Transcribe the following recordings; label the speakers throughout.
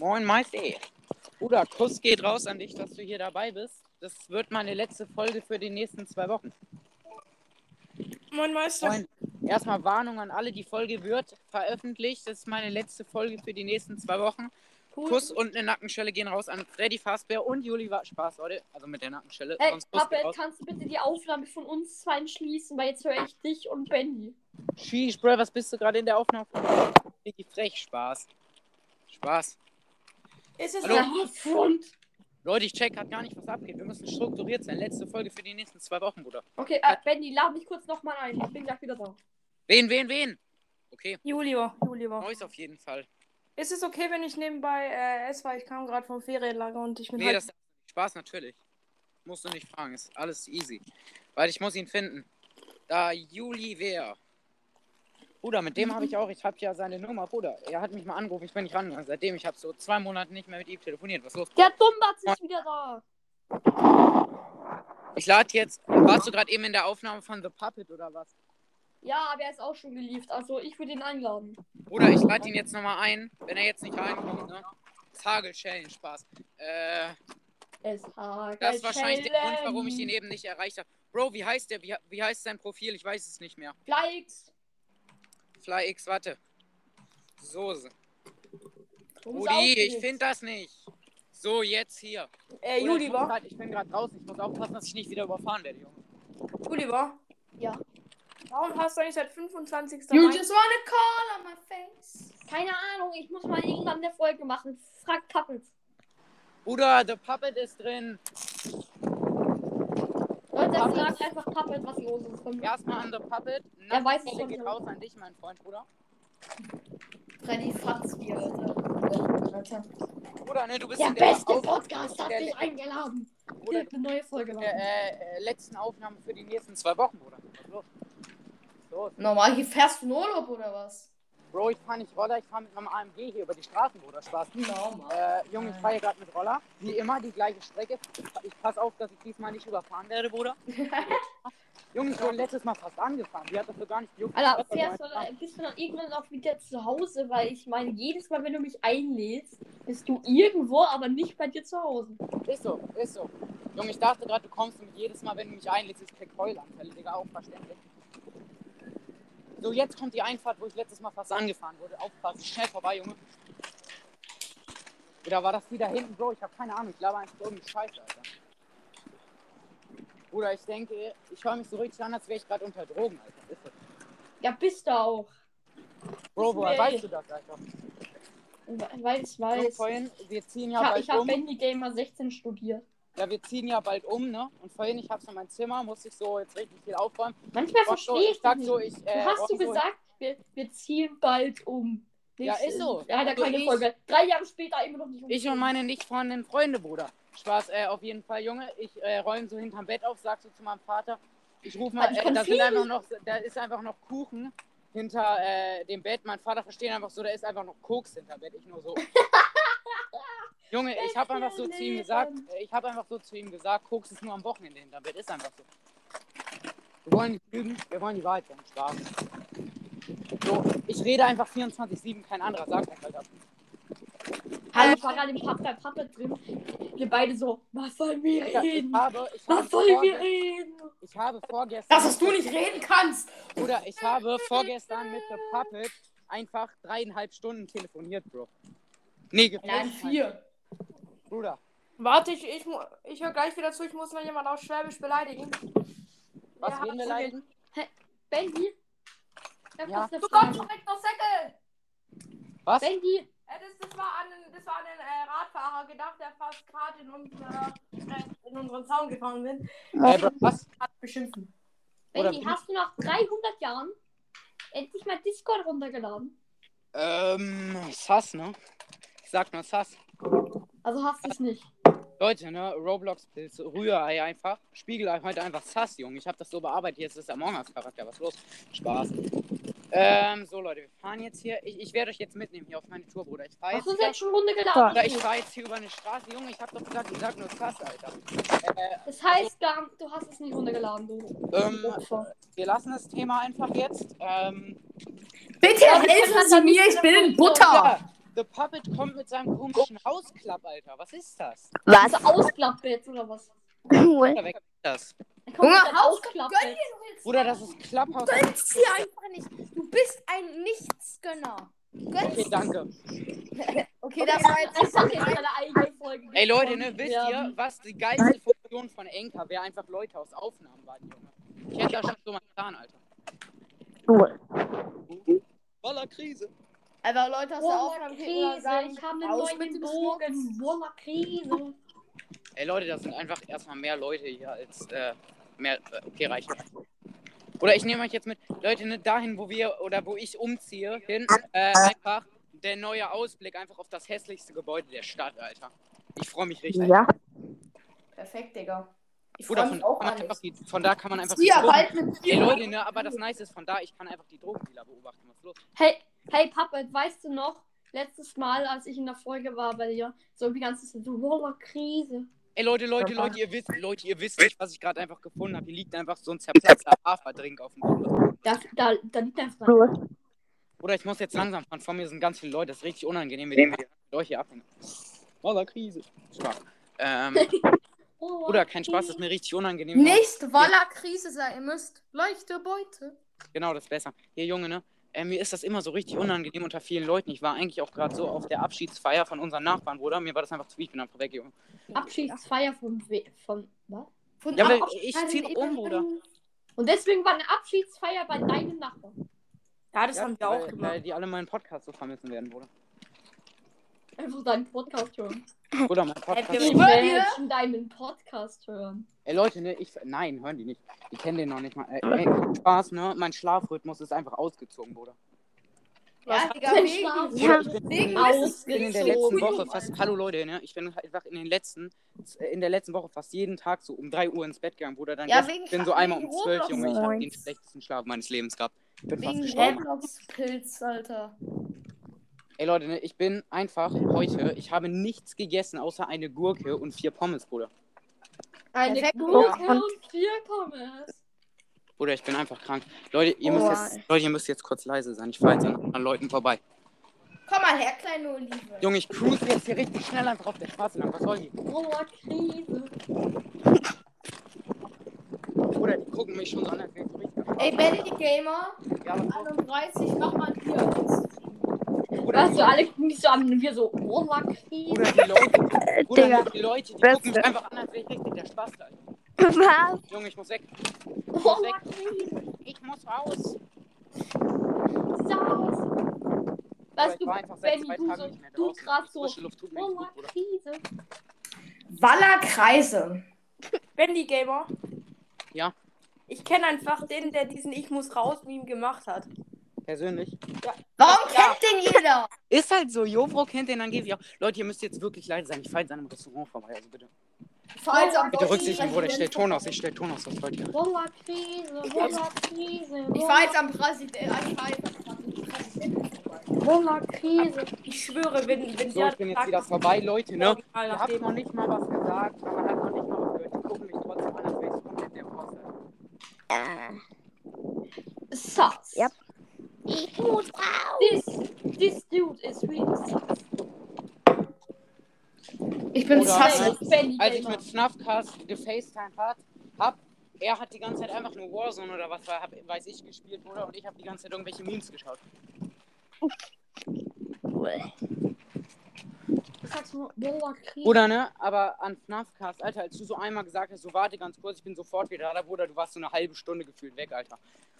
Speaker 1: Moin Meister. Bruder, Kuss geht raus an dich, dass du hier dabei bist. Das wird meine letzte Folge für die nächsten zwei Wochen.
Speaker 2: Moin Meister.
Speaker 1: Moin. Erstmal Warnung an alle, die Folge wird veröffentlicht. Das ist meine letzte Folge für die nächsten zwei Wochen.
Speaker 2: Cool.
Speaker 1: Kuss und eine Nackenschelle gehen raus an Freddy Fazbear und Juli war Spaß, Leute. Also mit der Nackenschelle.
Speaker 3: Ey,
Speaker 1: raus.
Speaker 3: kannst du bitte die Aufnahme von uns zwei schließen, weil jetzt höre ich dich und Benny.
Speaker 1: Sheesh, Bro, was bist du gerade in der Aufnahme? Vicky Frech, Spaß. Spaß.
Speaker 2: Ist es
Speaker 1: Hallo?
Speaker 3: Ja, Front.
Speaker 1: Leute, ich check grad gar nicht, was abgeht. Wir müssen strukturiert sein. Letzte Folge für die nächsten zwei Wochen, Bruder.
Speaker 3: Okay, äh, Benny, lad mich kurz nochmal ein. Ich bin gleich wieder da.
Speaker 1: Wen, wen, wen? Okay,
Speaker 2: Julio, Julio.
Speaker 1: Neues auf jeden Fall.
Speaker 2: Ist es okay, wenn ich nebenbei äh, esse, weil ich kam gerade vom Ferienlager und ich bin
Speaker 1: Nee,
Speaker 2: halt...
Speaker 1: das Spaß natürlich. Musst du nicht fragen, ist alles easy. Weil ich muss ihn finden. Da Juli wer? Bruder, mit dem habe ich auch, ich habe ja seine Nummer, Bruder. Er hat mich mal angerufen, ich bin nicht rangegangen. Seitdem, ich habe so zwei Monate nicht mehr mit ihm telefoniert. Was ist los?
Speaker 3: Der Dummbatz ist wieder da.
Speaker 1: Ich lade jetzt, warst du gerade eben in der Aufnahme von The Puppet oder was?
Speaker 3: Ja, aber er ist auch schon geliefert. Also ich würde ihn einladen.
Speaker 1: Bruder, ich lade ihn jetzt nochmal ein, wenn er jetzt nicht reinkommt, ne? Das Hagel-Challenge, Spaß. Äh,
Speaker 3: Es hagelt
Speaker 1: das ist wahrscheinlich der Grund, warum ich ihn eben nicht erreicht habe. Bro, wie heißt der? Wie, wie heißt sein Profil? Ich weiß es nicht mehr.
Speaker 3: Flyx.
Speaker 1: FlyX, warte. Soße.
Speaker 3: Musst
Speaker 1: Rudi, ich finde das nicht. So, jetzt hier.
Speaker 2: Äh,
Speaker 1: ich, muss
Speaker 2: Julio,
Speaker 1: grad, ich bin gerade draußen. Ich muss aufpassen, dass ich nicht wieder überfahren werde, Junge.
Speaker 2: Julio.
Speaker 3: Ja.
Speaker 2: Warum hast du eigentlich seit 25.
Speaker 4: You
Speaker 2: Mai-
Speaker 4: just wanna call on my face.
Speaker 3: Keine Ahnung, ich muss mal irgendwann eine Folge machen. Frag Puppet.
Speaker 1: Bruder, The Puppet ist drin. Puppet.
Speaker 3: fragt einfach Puppet, was los ist.
Speaker 1: Erstmal an The Puppet.
Speaker 3: Er weiß es schon,
Speaker 1: geht raus an dich, mein Freund, Bruder.
Speaker 3: Freddy Fatzbier, Alter.
Speaker 1: Bruder, ne, du bist
Speaker 3: Der
Speaker 1: der
Speaker 3: beste
Speaker 1: Auf-
Speaker 3: Podcast hat
Speaker 1: der-
Speaker 3: dich eingeladen.
Speaker 1: Bruder,
Speaker 3: Eine neue Folge
Speaker 1: der
Speaker 3: machen.
Speaker 1: äh, äh, letzten Aufnahme für die nächsten zwei Wochen, Bruder. Was los?
Speaker 4: Normal, hier fährst du in Urlaub oder was?
Speaker 1: Bro, ich fahre nicht Roller, ich fahre mit meinem AMG hier über die Straßen, Bruder. Spaß.
Speaker 4: Normal.
Speaker 1: Äh, Junge, ich fahre hier gerade mit Roller. Wie immer, die gleiche Strecke. Ich passe auf, dass ich diesmal nicht überfahren werde, Bruder. Junge, ich wurde letztes Mal fast angefahren. Die hat das so gar nicht gejuckt.
Speaker 3: Alter, fährst
Speaker 1: was
Speaker 3: dann- bist du dann irgendwann auch wieder zu Hause? Weil ich meine, jedes Mal, wenn du mich einlädst, bist du irgendwo, aber nicht bei dir zu Hause.
Speaker 1: Ist so, ist so. Junge, ich dachte gerade, du kommst und jedes Mal, wenn du mich einlädst, ist Keck Heulanfälle, Digga, auch verständlich. So, jetzt kommt die Einfahrt, wo ich letztes Mal fast angefahren wurde. Aufpassen, schnell vorbei, Junge. Oder war das wieder hinten, Bro? Ich habe keine Ahnung. Ich glaube einfach irgendwie Scheiße, Alter. Bruder, ich denke, ich höre mich so richtig an, als wäre ich gerade unter Drogen, Alter. Ist so.
Speaker 3: Ja, bist du auch.
Speaker 1: Bro, woher
Speaker 3: Nee.
Speaker 1: weißt du das, Alter?
Speaker 3: Weil ich
Speaker 1: Junge,
Speaker 3: weiß.
Speaker 1: vorhin, wir ziehen
Speaker 3: Ich
Speaker 1: ja
Speaker 3: habe
Speaker 1: bald
Speaker 3: ich hab
Speaker 1: um.
Speaker 3: Bendy Gamer 16 studiert.
Speaker 1: Ja, wir ziehen ja bald um, ne? Und vorhin, ich habe so mein Zimmer, musste ich so jetzt richtig viel aufräumen.
Speaker 3: Manchmal
Speaker 1: Und so,
Speaker 3: verstehe
Speaker 1: ich sag
Speaker 3: nicht.
Speaker 1: so, ich.
Speaker 3: Du
Speaker 1: Äh,
Speaker 3: hast du
Speaker 1: so-
Speaker 3: gesagt, wir, wir ziehen bald um.
Speaker 1: Ja, ist so.
Speaker 3: Ja, da
Speaker 1: Also
Speaker 3: keine
Speaker 1: ich-
Speaker 3: Folge. Drei Jahre später immer noch nicht um.
Speaker 1: Ich und meine nicht vorhandenen Freunde, Bruder. Spaß, äh, auf jeden Fall, Junge. Ich äh, räume so hinterm Bett auf, sag so zu meinem Vater. Ich rufe mal,
Speaker 3: Ich
Speaker 1: äh,
Speaker 3: kann
Speaker 1: da sind einfach noch, da ist einfach noch Kuchen hinter äh, dem Bett. Mein Vater versteht einfach so, da ist einfach noch Koks hinter Bett. Ich nur so. Junge, ich habe einfach so zu ihm gesagt, ich habe einfach so zu ihm gesagt, Koks ist nur am Wochenende hinter Bett. Ist einfach so. Wir wollen nicht lügen, wir wollen die Wahrheit sagen. Spaß. So, ich rede einfach 24-7, kein anderer sagt das, Alter.
Speaker 3: Hallo, ich war gerade im bei Puppet drin. Wir beide so, was sollen wir
Speaker 1: ich
Speaker 3: reden?
Speaker 1: habe, ich habe,
Speaker 3: Was sollen wir reden?
Speaker 1: ich habe vorgestern.
Speaker 4: Das, dass du nicht reden kannst.
Speaker 1: Bruder, ich habe vorgestern mit The Puppet einfach dreieinhalb Stunden telefoniert, Bro. Nee,
Speaker 4: Nein, vier.
Speaker 1: Bruder,
Speaker 2: Warte, ich, ich, mu- ich höre gleich wieder zu, ich muss noch jemand auf Schwäbisch beleidigen.
Speaker 1: was
Speaker 2: Ja,
Speaker 1: wir
Speaker 2: du
Speaker 1: leiden?
Speaker 3: Bendy?
Speaker 1: Ja.
Speaker 2: Du kommst
Speaker 3: Frage.
Speaker 2: direkt noch Säckel!
Speaker 1: Was?
Speaker 3: Bendy,
Speaker 2: Äh, das, das war an den, das war an den äh, Radfahrer gedacht, der fast gerade in, unsere, äh, in unseren Zaun gefahren bin.
Speaker 1: Äh, Bro, was?
Speaker 2: Hat beschimpfen.
Speaker 3: Bendy, hast du nach 300 Jahren endlich mal Discord runtergeladen?
Speaker 1: Ähm, Sass, ne? Ich sag nur Sass.
Speaker 3: Also hast du es nicht.
Speaker 1: Leute, ne? Roblox-Pilze, Rührei einfach. Spiegelei heute einfach Sass, Junge. Ich habe das so bearbeitet. Jetzt ist Among Us-Charakter. Was los? Spaß. Ähm, so, Leute, wir fahren jetzt hier. Ich, ich werde euch jetzt mitnehmen hier auf meine Tour, Bruder. Ich fahre jetzt hier.
Speaker 3: jetzt schon runtergeladen?
Speaker 1: Oder ich fahre jetzt hier über eine Straße, Junge. Ich hab doch gesagt, ich sag nur Sass, Alter. Äh,
Speaker 3: Das heißt gar nicht, du hast es nicht runtergeladen, du.
Speaker 1: ähm, wir lassen das Thema einfach jetzt. Ähm,
Speaker 4: Bitte helfen Sie mir, ich bin in Butter.
Speaker 1: The Puppet kommt mit seinem komischen Hausklapp, Alter. Was ist das?
Speaker 3: Was? Also Ausklappbett oder was?
Speaker 5: Cool.
Speaker 1: Oder weg ist das?
Speaker 4: Junge,
Speaker 3: mit seinem
Speaker 4: Haus- Gönn
Speaker 3: Ausklappbett.
Speaker 4: dir doch jetzt.
Speaker 1: Bruder, das ist Clubhouse.
Speaker 4: Gönn's dir einfach nicht. Du bist ein Nichtsgönner. Gönn's
Speaker 1: Okay, danke.
Speaker 4: Okay, das war jetzt
Speaker 3: Das hat jetzt eine eigene Folge.
Speaker 1: Ey Leute, ne, wisst
Speaker 3: Ja.
Speaker 1: ihr, was die geilste Funktion von Enka wäre? Einfach Leute aus Aufnahmen warten, Junge. Ich hätte da schon so mal getan, Alter.
Speaker 5: Cool.
Speaker 1: Voller Krise.
Speaker 4: Aber Leute aus der Aufnahme
Speaker 3: Krise,
Speaker 4: sagen,
Speaker 3: ich habe einen neuen
Speaker 4: mit dem
Speaker 3: Bogen. Boah, Krise.
Speaker 1: Ey Leute, das sind einfach erstmal mehr Leute hier als äh, mehr. Äh, okay, reicht. Oder ich nehme euch jetzt mit, Leute, ne, dahin, wo wir oder wo ich umziehe, hin, äh, einfach der neue Ausblick einfach auf das hässlichste Gebäude der Stadt, Alter. Ich freue mich richtig.
Speaker 5: Ja.
Speaker 4: Perfekt, Digga. Ich
Speaker 1: Bruder,
Speaker 4: freue
Speaker 1: von,
Speaker 4: auch
Speaker 1: kann man
Speaker 4: an
Speaker 1: einfach die, von da kann man einfach
Speaker 4: Zieh
Speaker 1: Drogen-
Speaker 4: bald mit
Speaker 1: Ey Leute, ne, aber das Nice ist, von da, ich kann einfach die Drogendealer beobachten. Was ist los?
Speaker 3: Hey, hey Puppet, weißt du noch, letztes Mal, als ich in der Folge war bei dir, so die ganze Zeit so, Boah, Krise.
Speaker 1: Ey Leute, Leute, Leute, ihr wisst, Leute, ihr wisst nicht, was ich gerade einfach gefunden habe. Hier liegt einfach so ein zerplatzter Haferdrink auf dem Boden.
Speaker 3: Da, da, da liegt einfach
Speaker 5: Cool.
Speaker 1: Oder ich muss jetzt langsam fahren. Vor mir sind ganz viele Leute. Das ist richtig unangenehm, mit denen wir mit euch hier abhängen. Voller Krise. Spaß. Ähm,
Speaker 3: Boah,
Speaker 1: Bruder, kein Spaß, das ist mir richtig unangenehm.
Speaker 4: Nicht, weil er Krise sein müsst. Leichte Beute.
Speaker 1: Genau, das ist besser. Hier, Junge, ne? Äh, mir ist das immer so richtig unangenehm unter vielen Leuten. Ich war eigentlich auch gerade so auf der Abschiedsfeier von unseren Nachbarn, Bruder. Mir war das einfach zu viel. Ich bin einfach weg, Junge.
Speaker 3: Abschiedsfeier von, von was?
Speaker 4: Von
Speaker 1: Ja, weil
Speaker 4: Ab-
Speaker 1: ich zieh um, Bruder.
Speaker 3: Und deswegen war eine Abschiedsfeier bei deinem Nachbarn.
Speaker 2: Ja, das
Speaker 1: Ja,
Speaker 2: haben wir auch
Speaker 1: weil,
Speaker 2: gemacht.
Speaker 1: Weil die alle meinen Podcast so vermissen werden, Bruder.
Speaker 3: Einfach deinen Podcast hören.
Speaker 1: Bruder, mein Podcast.
Speaker 3: Die
Speaker 2: Schwör
Speaker 3: Menschen deinen Podcast hören.
Speaker 1: Ey Leute, ne, ich. Nein, hören die nicht. Die kennen den noch nicht mal. Ey, ey, Spaß, ne? Mein Schlafrhythmus ist einfach ausgezogen, Bruder.
Speaker 4: Ja, Digga, wegen-
Speaker 5: Ja.
Speaker 1: ich bin,
Speaker 4: Wegen
Speaker 1: ich bin in der letzten Woche fast. Hallo Leute, ne? Ich bin einfach in den letzten. In der letzten Woche fast jeden Tag so um 3 Uhr ins Bett gegangen, Bruder. Dann
Speaker 4: Ja,
Speaker 1: ich bin so einmal um
Speaker 4: wegen
Speaker 1: 12,
Speaker 4: Roblox.
Speaker 1: Junge. Ich habe den schlechtesten Schlaf meines Lebens gehabt. Ich bin fast
Speaker 4: Wegen
Speaker 1: gestorben.
Speaker 4: Roblox-Pilz, Alter.
Speaker 1: Ey Leute, ne? Ich bin einfach heute. Ich habe nichts gegessen außer eine Gurke und vier Pommes, Bruder.
Speaker 3: Eine
Speaker 4: Perfekt.
Speaker 3: Gurke
Speaker 5: Ja.
Speaker 3: und vier Pommes.
Speaker 1: Bruder, ich bin einfach krank. Leute, ihr
Speaker 5: Oh,
Speaker 1: müsst jetzt, Leute, ihr müsst jetzt kurz leise sein. Ich fahre jetzt an anderen Leuten vorbei.
Speaker 4: Komm mal her, kleine Olive.
Speaker 1: Junge, ich cruise jetzt hier richtig schnell einfach auf der Straße lang. Was soll die?
Speaker 3: Boah, Krise.
Speaker 1: Bruder, die gucken mich schon so an.
Speaker 4: Ey, Benny Gamer,
Speaker 1: Ja, was los?
Speaker 4: 31, mach mal hier.
Speaker 3: Weißt du, alle gucken mich so an und wir so, Boah, Krise.
Speaker 1: Bruder, die Leute,
Speaker 5: Digga.
Speaker 1: die Leute, die
Speaker 5: Beste.
Speaker 1: gucken mich einfach an, als wäre ich richtig der Spaß, Alter.
Speaker 5: Was?
Speaker 1: Junge, ich muss weg.
Speaker 3: Boah, Krise.
Speaker 1: Ich muss raus.
Speaker 3: Saus. Weißt
Speaker 1: ich
Speaker 3: du, Benny, du so, du grad so,
Speaker 1: Bruder.
Speaker 3: Krise.
Speaker 4: Waller Kreise.
Speaker 2: Bendy Gamer.
Speaker 1: Ja.
Speaker 2: Ich kenne einfach den, der diesen Ich muss raus Meme gemacht hat.
Speaker 1: Persönlich.
Speaker 4: Warum
Speaker 2: Ja.
Speaker 4: kennt den jeder?
Speaker 1: Ist halt so, Jovro kennt den angeblich auch. Leute, ihr müsst jetzt wirklich leise sein. Ich fahre jetzt an einem Restaurant vorbei, also bitte.
Speaker 4: Falls am
Speaker 1: Bitte Rücksichten, Bruder. Ich stell Ton aus, ich stell Ton aus, was wollt ihr?
Speaker 3: Boah, Krise. Boah, Krise.
Speaker 4: Ich fahr jetzt am Präsidenten. Ich fahr jetzt am Präsidenten vorbei.
Speaker 3: Boah, Krise.
Speaker 2: Ich schwöre, wenn, wenn
Speaker 1: So, ich bin jetzt wieder vorbei, Leute, ne? Habt
Speaker 2: dem-
Speaker 1: noch nicht mal was gesagt, aber man hat noch nicht mal was gehört. Die gucken mich trotzdem an, als wäre ich komplett der. Alter.
Speaker 5: Äh,
Speaker 3: Sus.
Speaker 5: Yep.
Speaker 3: Ich muss raus. This, this dude is really sus.
Speaker 4: Ich bin
Speaker 1: Oder-
Speaker 4: sass.
Speaker 1: Als- ich mit Snuffcast gefacetimed hat, hab, er hat die ganze Zeit einfach nur Warzone oder was war, hab, weiß ich, gespielt, oder? Und ich habe die ganze Zeit irgendwelche Memes geschaut. Oder ne? Aber an Snuffcast, Alter, als du so einmal gesagt hast, so warte ganz kurz, ich bin sofort wieder da, Bruder, du warst so eine halbe Stunde gefühlt weg, Alter.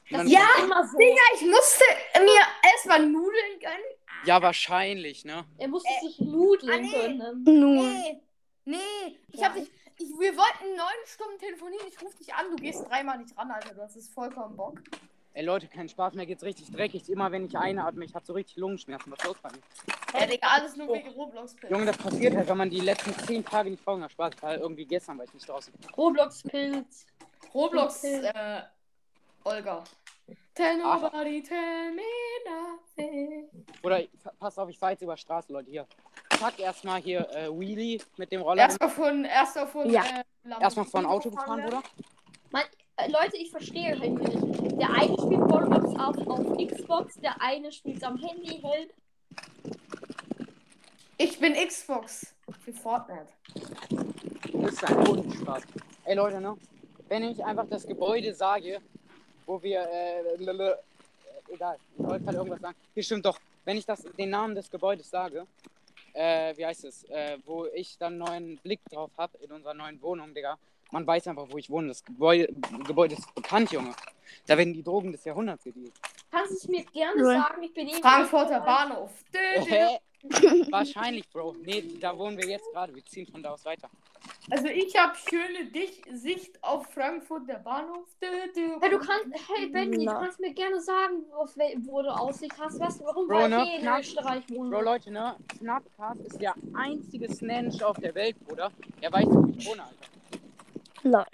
Speaker 4: Ja,
Speaker 3: so.
Speaker 4: Digga, ich musste mir erstmal Nudeln gönnen.
Speaker 1: Ja, wahrscheinlich, ne?
Speaker 3: Er musste
Speaker 4: Äh,
Speaker 3: sich nudeln
Speaker 4: ah, nee.
Speaker 3: können.
Speaker 5: nun.
Speaker 4: Nee, nee. Ich
Speaker 3: Ja.
Speaker 4: hab dich. Ich, wir wollten neun Stunden telefonieren. Ich rufe dich an. Du gehst dreimal nicht ran, Alter. Du hast es vollkommen Bock.
Speaker 1: Ey Leute, kein Spaß, mir geht's richtig dreckig. Immer wenn ich einatme, ich hab so richtig Lungenschmerzen. Was ist los bei mir?
Speaker 4: Ja, Digga, alles nur wegen roblox
Speaker 1: Junge, das passiert halt, wenn man die letzten zehn Tage nicht rauchen hat. Spaß, weil irgendwie gestern war ich nicht draußen.
Speaker 3: Roblox-Pilz.
Speaker 4: Roblox,
Speaker 3: Okay.
Speaker 4: äh, Olga. Tell
Speaker 1: Ach.
Speaker 4: nobody, tell me nothing.
Speaker 1: Oder pass auf, ich fahr jetzt über Straße, Leute. Hier. Zack, erstmal hier äh, Wheelie mit dem Roller.
Speaker 4: Erstmal von, erstmal von,
Speaker 5: Ja.
Speaker 4: äh,
Speaker 1: Erstmal vor ein Auto
Speaker 4: gefahren
Speaker 1: gefahren,
Speaker 4: werden.
Speaker 1: Bruder.
Speaker 3: Äh, Leute, ich verstehe halt nicht. Der eine spielt Roblox auf, auf Xbox, der eine spielt am Handy, hält.
Speaker 4: Ich bin Xbox für Fortnite.
Speaker 1: Das ist ein Hundenspaß. Ey Leute, ne? Wenn ich einfach das Gebäude sage, wo wir, äh, lele- äh, egal, ich wollte gerade irgendwas sagen. Hier stimmt doch. Wenn ich das, den Namen des Gebäudes sage, äh, wie heißt es, äh, wo ich dann einen neuen Blick drauf habe in unserer neuen Wohnung, Digga. Man weiß einfach, wo ich wohne. Das Gebäude, Gebäude ist bekannt, Junge. Da werden die Drogen des Jahrhunderts gedealt.
Speaker 3: Kannst du es mir gerne sagen? Ich bin eben.
Speaker 4: Frankfurter Bahnhof. Dö, dö.
Speaker 1: Wahrscheinlich, Bro. Nee, da wohnen wir jetzt gerade. Wir ziehen von da aus weiter.
Speaker 4: Also ich habe schöne Dich Sicht auf Frankfurt der Bahnhof. Dö, dö.
Speaker 3: Hey, du kannst, hey Benny, du kannst mir gerne sagen, auf wel- wo du Aussicht hast. Weißt du, warum?
Speaker 1: Bro, ne?
Speaker 3: ich in
Speaker 1: Knapp.
Speaker 3: Österreich wohne.
Speaker 1: Bro, Leute, ne? Snapcast ist der einzige Snatch auf der Welt, Bruder. Er weiß, wo ich wohne, Alter.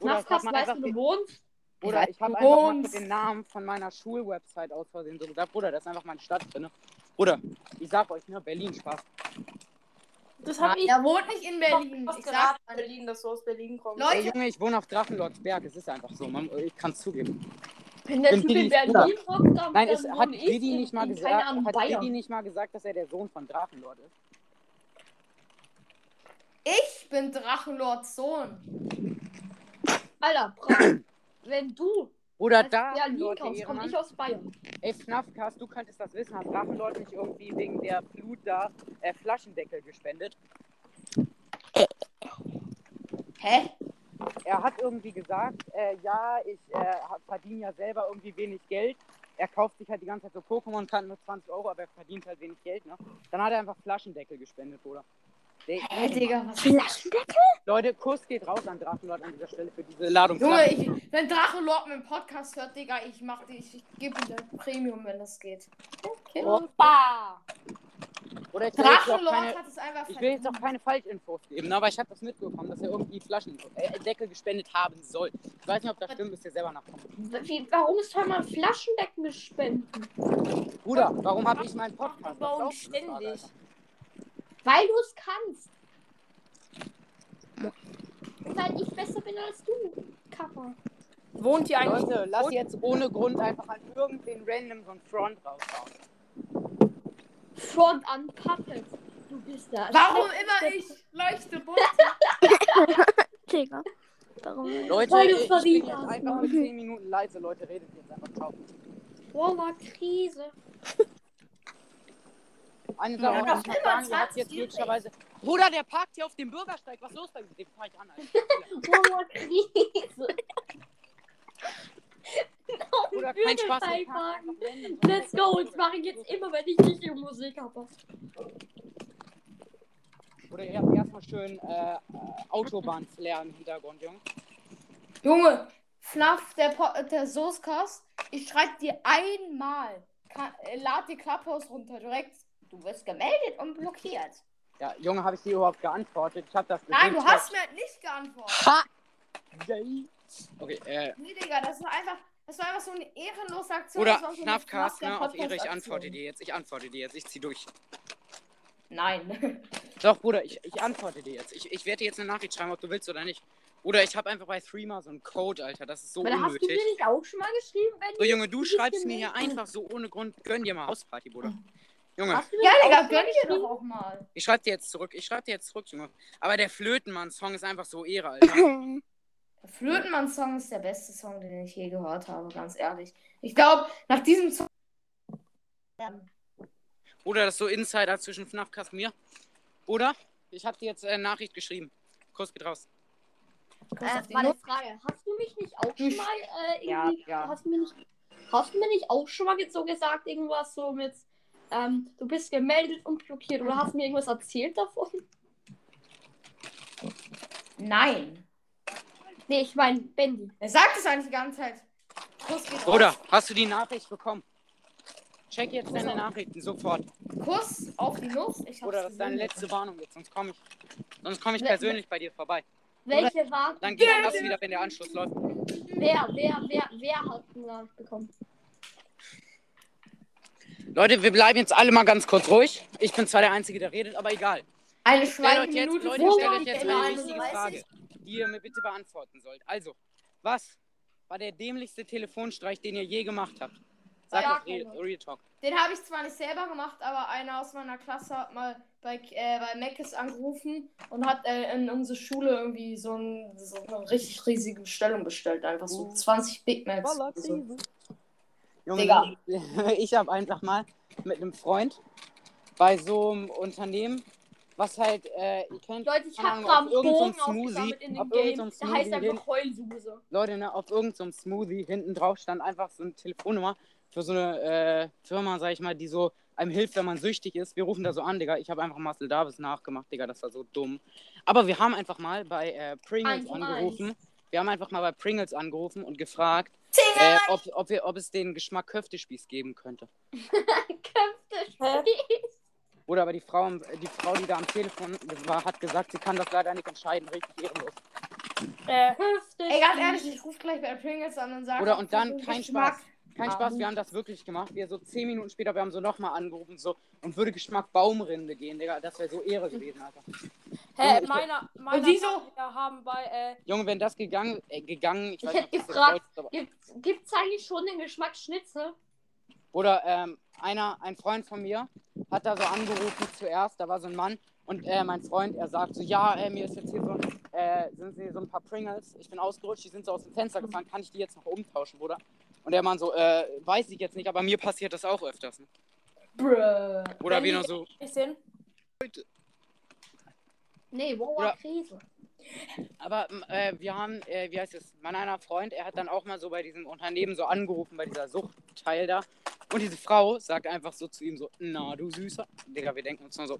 Speaker 1: Ich hab mal
Speaker 3: weißt du, du wohnst?
Speaker 1: oder ich hab
Speaker 4: Du
Speaker 1: einfach mal den Namen von meiner Schulwebsite aus Versehen so gesagt. Bruder, das ist einfach meine Stadt drin. Bruder, ich sag euch, ne? Berlin, Spaß.
Speaker 3: Das hab ich.
Speaker 4: Er wohnt nicht in Berlin. Ich sag,
Speaker 2: Berlin, dass du aus Berlin kommst.
Speaker 1: Ey,
Speaker 4: Leute,
Speaker 1: Junge, ich wohne auf Drachenlordsberg. Es ist einfach so. Man, ich kann's zugeben.
Speaker 3: Wenn der
Speaker 1: Bin
Speaker 3: Typ in Berlin hockt, dann
Speaker 1: Nein, es, hat Didi
Speaker 3: in,
Speaker 1: nicht mal gesagt,
Speaker 3: Ahnung,
Speaker 1: hat. Didi nicht mal gesagt, dass er der Sohn von Drachenlord ist?
Speaker 4: ich bin Drachenlords Sohn.
Speaker 3: Alter, Bra, wenn du
Speaker 1: Oder
Speaker 3: aus Berlin
Speaker 1: Drachenlord, der
Speaker 3: kommst, komm
Speaker 1: Ehrenmann.
Speaker 3: ich aus Bayern.
Speaker 1: Ey, FNAFcast, du könntest das wissen. Hat Drachenlord nicht irgendwie wegen der Flut da äh, Flaschendeckel gespendet?
Speaker 4: Hä?
Speaker 1: Er hat irgendwie gesagt, äh, ja, ich äh, verdiene ja selber irgendwie wenig Geld. Er kauft sich halt die ganze Zeit so Pokémon-Karten mit 20 Euro, aber er verdient halt wenig Geld, ne? Dann hat er einfach Flaschendeckel gespendet, Bruder.
Speaker 4: Hä, Digga, was?
Speaker 5: Flaschendeckel?
Speaker 1: Leute, Kuss geht raus an Drachenlord an dieser Stelle für diese Ladung.
Speaker 4: Junge, ich, wenn Drachenlord meinen Podcast hört, Digga, ich mach die, ich, ich gebe ihm das Premium, wenn das geht. Okay.
Speaker 2: Opa!
Speaker 1: Oder ich
Speaker 4: Drachenlord
Speaker 1: keine,
Speaker 4: hat es einfach
Speaker 1: ich will jetzt auch keine Falschinfos geben, ne? aber ich habe das mitbekommen, dass er irgendwie Flaschendeckel gespendet haben soll. Ich weiß nicht, ob das stimmt, müsst ihr selber nachkommen.
Speaker 3: Wie, warum soll man Flaschendecken spenden?
Speaker 1: Bruder, warum habe ich meinen Podcast? Frage,
Speaker 2: ständig.
Speaker 1: Alter.
Speaker 3: Weil du es kannst. Weil ich besser bin als du, Kappa.
Speaker 2: Wohnt ihr eigentlich?
Speaker 1: Leute, lass jetzt ohne Grund einfach an irgendwen random so ein Front raushauen.
Speaker 3: Front an Puppet. Du bist da.
Speaker 4: Warum immer ich leichte Bunte?
Speaker 5: Digga. Warum?
Speaker 1: Leute,
Speaker 3: Weil du
Speaker 1: ich, bin jetzt einfach für 10 Minuten leise. Leute, redet jetzt einfach. Ciao.
Speaker 3: Voila, Krise.
Speaker 1: Eine Sache
Speaker 4: Ja.
Speaker 1: ich noch sagen, habt
Speaker 4: 20
Speaker 1: jetzt glücklicherweise... Bruder, der parkt hier auf dem Bürgersteig. Was ist los bei ihm? Den fahr ich an, Alter.
Speaker 3: Voila, Krise.
Speaker 1: Bruder, kein Spaß. der.
Speaker 3: Let's go. Das mache ich jetzt immer, wenn ich nicht die Musik habe.
Speaker 1: Oder ihr habt erstmal schön äh, äh, Autobahnflair im Hintergrund, Junge.
Speaker 4: Junge, Fluff, der, Po- der Soßkast, ich schreib dir einmal, Ka- äh, lad die Clubhouse runter, direkt. Du wirst gemeldet und blockiert.
Speaker 1: Ja, Junge, habe ich dir überhaupt geantwortet? Ich habe das
Speaker 4: Nein, du
Speaker 1: gesehen.
Speaker 4: hast mir halt nicht geantwortet.
Speaker 1: Ha! Yay. Okay, äh,
Speaker 4: Nee, Digga, das war einfach, das war einfach so eine ehrenlose Aktion.
Speaker 1: Oder
Speaker 4: so
Speaker 1: ne? Auf Ehre, ich antworte dir jetzt. Ich antworte dir jetzt. Ich zieh durch.
Speaker 4: Nein.
Speaker 1: Doch, Bruder, ich, ich antworte dir jetzt. Ich, ich werde dir jetzt eine Nachricht schreiben, ob du willst oder nicht. Oder ich habe einfach bei Threema so einen Code, Alter. Das ist so
Speaker 3: Aber da hast du
Speaker 1: unnötig.
Speaker 3: mir nicht auch schon mal geschrieben, wenn
Speaker 1: So, Junge, du schreibst mir hier einfach so ohne Grund. Gönn dir mal Hausparty, Bruder. Junge,
Speaker 4: Ja, Digga, gönn dir doch auch mal.
Speaker 1: ich schreib dir jetzt zurück. Ich schreib dir jetzt zurück, Junge. Aber der Flötenmann-Song ist einfach so Ehre, Alter.
Speaker 4: Der Flötenmann-Song ist der beste Song, den ich je gehört habe, ganz ehrlich. Ich glaube, nach diesem Song.
Speaker 1: Oder das ist so Insider zwischen FNAF und mir. Oder? Ich habe dir jetzt eine Nachricht geschrieben. Kuss geht raus.
Speaker 3: Äh, meine. Frage, hast du mich nicht auch schon
Speaker 4: sch-
Speaker 3: mal äh,
Speaker 4: Ja,
Speaker 3: irgendwie,
Speaker 4: ja.
Speaker 3: hast du mir nicht, hast du mir nicht auch schon mal so gesagt, irgendwas so mit, ähm, du bist gemeldet und blockiert oder hast du mir irgendwas erzählt davon?
Speaker 4: Nein.
Speaker 3: Nee, ich meine, Bendy.
Speaker 4: Er sagt es eigentlich die ganze Zeit. Kuss geht
Speaker 1: Bruder,
Speaker 4: raus.
Speaker 1: hast du die Nachricht bekommen? Check jetzt deine Nachrichten sofort.
Speaker 4: Kuss auf die Nuss. Ich
Speaker 1: Bruder, das ist deine letzte Warnung jetzt. Sonst komme ich, sonst komm ich persönlich bei dir vorbei.
Speaker 3: Welche war,
Speaker 1: Dann geht das wieder, wenn der Anschluss läuft.
Speaker 3: wer, wer, wer, wer hat eine Nachricht bekommen?
Speaker 1: Leute, wir bleiben jetzt alle mal ganz kurz ruhig. Ich bin zwar der Einzige, der redet, aber egal.
Speaker 4: Eine Schweigeminute
Speaker 1: Leute,
Speaker 4: vor
Speaker 1: stellt euch jetzt eine wichtige Frage,
Speaker 4: ich.
Speaker 1: die ihr mir bitte beantworten sollt. Also, was war der dämlichste Telefonstreich, den ihr je gemacht habt? Sag
Speaker 4: Ja,
Speaker 1: doch Real. Real Talk.
Speaker 4: Den habe ich zwar nicht selber gemacht, aber einer aus meiner Klasse hat mal bei, äh, bei Meckes angerufen und hat äh, in unsere Schule irgendwie so, ein, so eine richtig riesige Bestellung bestellt. Einfach so 20 Big Macs. So.
Speaker 1: Junge,
Speaker 4: Digga.
Speaker 1: ich habe einfach mal mit einem Freund bei so einem Unternehmen, was halt, äh, ihr kennt,
Speaker 3: Leute, ich hab gerade
Speaker 1: auf
Speaker 3: einen
Speaker 1: irgendeinem
Speaker 3: Bogen
Speaker 1: Smoothie,
Speaker 3: in dem Game. Der heißt einfach Heulsuse.
Speaker 1: Leute, ne, auf irgendeinem Smoothie hinten drauf stand einfach so eine Telefonnummer für so eine äh, Firma, sag ich mal, die so einem hilft, wenn man süchtig ist. Wir rufen da so an, Digga. Ich habe einfach Marcel Davis nachgemacht, Digga, das war so dumm. Aber wir haben einfach mal bei äh, Pringles angerufen. Wir haben einfach mal bei Pringles angerufen und gefragt, äh, ob, ob, wir, ob es den Geschmack Köftespieß geben könnte.
Speaker 3: Köfte
Speaker 1: Oder aber die Frau, die Frau, die da am Telefon war, hat gesagt, sie kann das leider nicht entscheiden. Richtig ehrenlos.
Speaker 2: Äh,
Speaker 4: Ey, ganz ehrlich, ich rufe gleich bei Pringles an und sage.
Speaker 1: Oder und dann kein
Speaker 4: Geschmack.
Speaker 1: Spaß. Kein Spaß, wir haben das wirklich gemacht. Wir so zehn Minuten später, wir haben so nochmal angerufen so und würde Geschmack Baumrinde gehen, Digga. Das wäre so Ehre gewesen, Alter.
Speaker 2: Hä,
Speaker 1: ich-
Speaker 2: meiner, meiner
Speaker 4: wieso?
Speaker 2: wir haben bei, äh,
Speaker 1: Junge, wenn das gegangen, äh, gegangen, ich
Speaker 3: Ich
Speaker 1: weiß
Speaker 3: hätte gefragt.
Speaker 1: Aber,
Speaker 3: Gibt's, gibt's eigentlich schon den Geschmack Schnitzel?
Speaker 1: Oder ähm, einer, ein Freund von mir hat da so angerufen zuerst, da war so ein Mann und äh, mein Freund, er sagt so, ja, äh, mir ist jetzt hier so, äh, sind hier so ein paar Pringles, ich bin ausgerutscht, die sind so aus dem Fenster gefallen, kann ich die jetzt noch umtauschen, Bruder? Und der Mann so, äh, weiß ich jetzt nicht, aber mir passiert das auch öfters. Ne?
Speaker 4: Bruh.
Speaker 1: Oder wie noch so,
Speaker 2: sehen.
Speaker 3: Nee, wow,
Speaker 1: Oder-
Speaker 3: Krise.
Speaker 1: Aber m, äh, wir haben, äh, wie heißt es, mein einer Freund, er hat dann auch mal so bei diesem Unternehmen so angerufen, bei dieser Suchtteil da. Und diese Frau sagt einfach so zu ihm so, na du Süßer. Digga, wir denken uns nur so,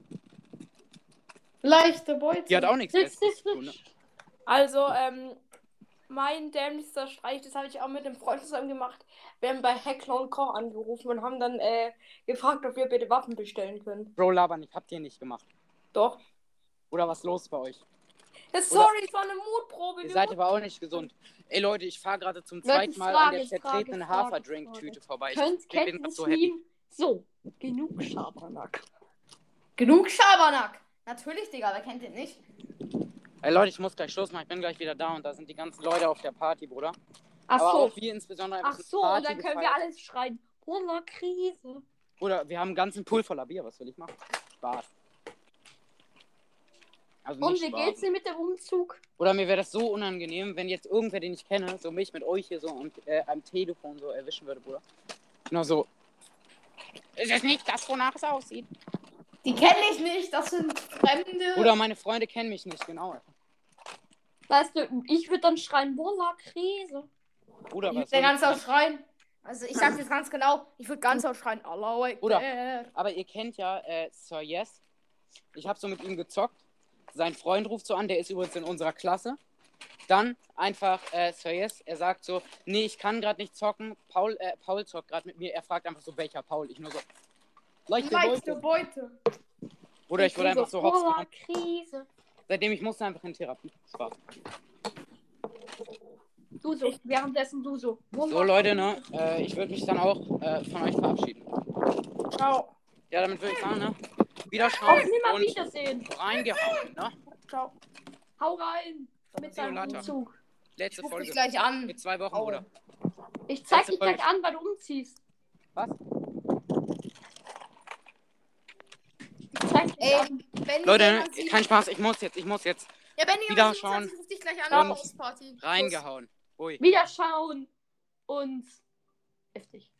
Speaker 4: Leichte Beute.
Speaker 1: die hat auch nichts Besseres zu tun. Ne?
Speaker 2: Also, ähm, mein dämlichster Streich, das habe ich auch mit einem Freund zusammen gemacht. Wir haben bei Heckler und Koch angerufen und haben dann äh, gefragt, ob wir bitte Waffen bestellen können.
Speaker 1: Bro, laber nicht, habt ihr nicht gemacht.
Speaker 2: Doch.
Speaker 1: Oder was los bei euch?
Speaker 2: Ja, sorry, es war eine Mutprobe.
Speaker 1: Ihr
Speaker 2: wir
Speaker 1: seid aber auch nicht gesund. Ey Leute, ich fahre gerade zum
Speaker 3: Leute,
Speaker 1: zweiten Mal an der zertretenen Haferdrink-Tüte vorbei. Ich
Speaker 3: Könnt,
Speaker 1: bin grad
Speaker 3: das
Speaker 1: so happy.
Speaker 3: So, genug Schabernack.
Speaker 4: Genug Schabernack. Natürlich, Digga, wer kennt den nicht?
Speaker 1: Ey Leute, ich muss gleich Schluss machen, ich bin gleich wieder da und da sind die ganzen Leute auf der Party, Bruder.
Speaker 3: Ach
Speaker 1: Aber
Speaker 3: so,
Speaker 1: auch wir insbesondere
Speaker 3: ach so, und
Speaker 1: Party
Speaker 3: dann können wir
Speaker 1: gefeiert.
Speaker 3: alles schreien. Holla, Krise.
Speaker 1: Oder wir haben einen ganzen Pool voller Bier, was will ich machen? Spaß. Also
Speaker 3: Und wie geht's dir mit dem Umzug?
Speaker 1: Oder mir wäre das so unangenehm, wenn jetzt irgendwer, den ich kenne, so mich mit euch hier so am, äh, am Telefon so erwischen würde, Bruder. Genau so. Ist es nicht das, wonach es aussieht?
Speaker 4: Die kenne ich nicht, das sind Fremde.
Speaker 1: Oder meine Freunde kennen mich nicht, genau.
Speaker 3: Weißt du, ich würde dann schreien, Holla, Krise.
Speaker 4: Ich
Speaker 1: was
Speaker 4: würd der
Speaker 1: soll
Speaker 4: ganz laut schreien. Also ich sag jetzt ganz genau, ich würde ganz laut schreien, Akbar.
Speaker 1: Oder- Aber ihr kennt ja äh, Sir Yes. Ich habe so mit ihm gezockt. Sein Freund ruft so an, der ist übrigens in unserer Klasse. Dann einfach äh, Sir Yes, er sagt so, nee, ich kann gerade nicht zocken. Paul, äh, Paul zockt gerade mit mir. Er fragt einfach so, welcher Paul? Ich nur so, leichte
Speaker 4: Leichte
Speaker 1: Beute.
Speaker 4: Beute.
Speaker 1: Oder ich wurde einfach so hops genommen.
Speaker 3: Krise.
Speaker 1: Seitdem ich musste einfach in Therapie. Spaß.
Speaker 3: Du so, währenddessen du so. Holla,
Speaker 1: So Leute, ne? Äh, ich würde mich dann auch äh, von euch verabschieden.
Speaker 2: Ciao.
Speaker 1: Ja, damit würde ich sagen, ne?
Speaker 3: Auf
Speaker 1: Wiederschauen
Speaker 3: nimmer
Speaker 1: und
Speaker 3: Wiedersehen.
Speaker 1: reingehauen, ne?
Speaker 2: Ciao.
Speaker 3: Hau rein. Mit deinem
Speaker 1: later.
Speaker 3: Umzug.
Speaker 1: Letzte
Speaker 4: Ruf
Speaker 1: Folge.
Speaker 4: dich gleich an.
Speaker 1: Mit zwei Wochen. Bruder.
Speaker 3: Ich zeig
Speaker 1: Letzte
Speaker 3: dich gleich
Speaker 1: Folge.
Speaker 3: an, weil du umziehst.
Speaker 1: Was?
Speaker 3: Ich zeig dich
Speaker 4: Ey,
Speaker 3: an.
Speaker 4: wenn
Speaker 1: Leute, kein Spaß, ich muss jetzt, ich muss jetzt
Speaker 4: Ja, wenn
Speaker 1: wieder
Speaker 4: jemand
Speaker 1: schauen.
Speaker 4: sieht, ich ruf dich gleich
Speaker 1: Und
Speaker 4: an. Hausparty.
Speaker 1: reingehauen. Ui.
Speaker 3: Wiederschauen und heftig.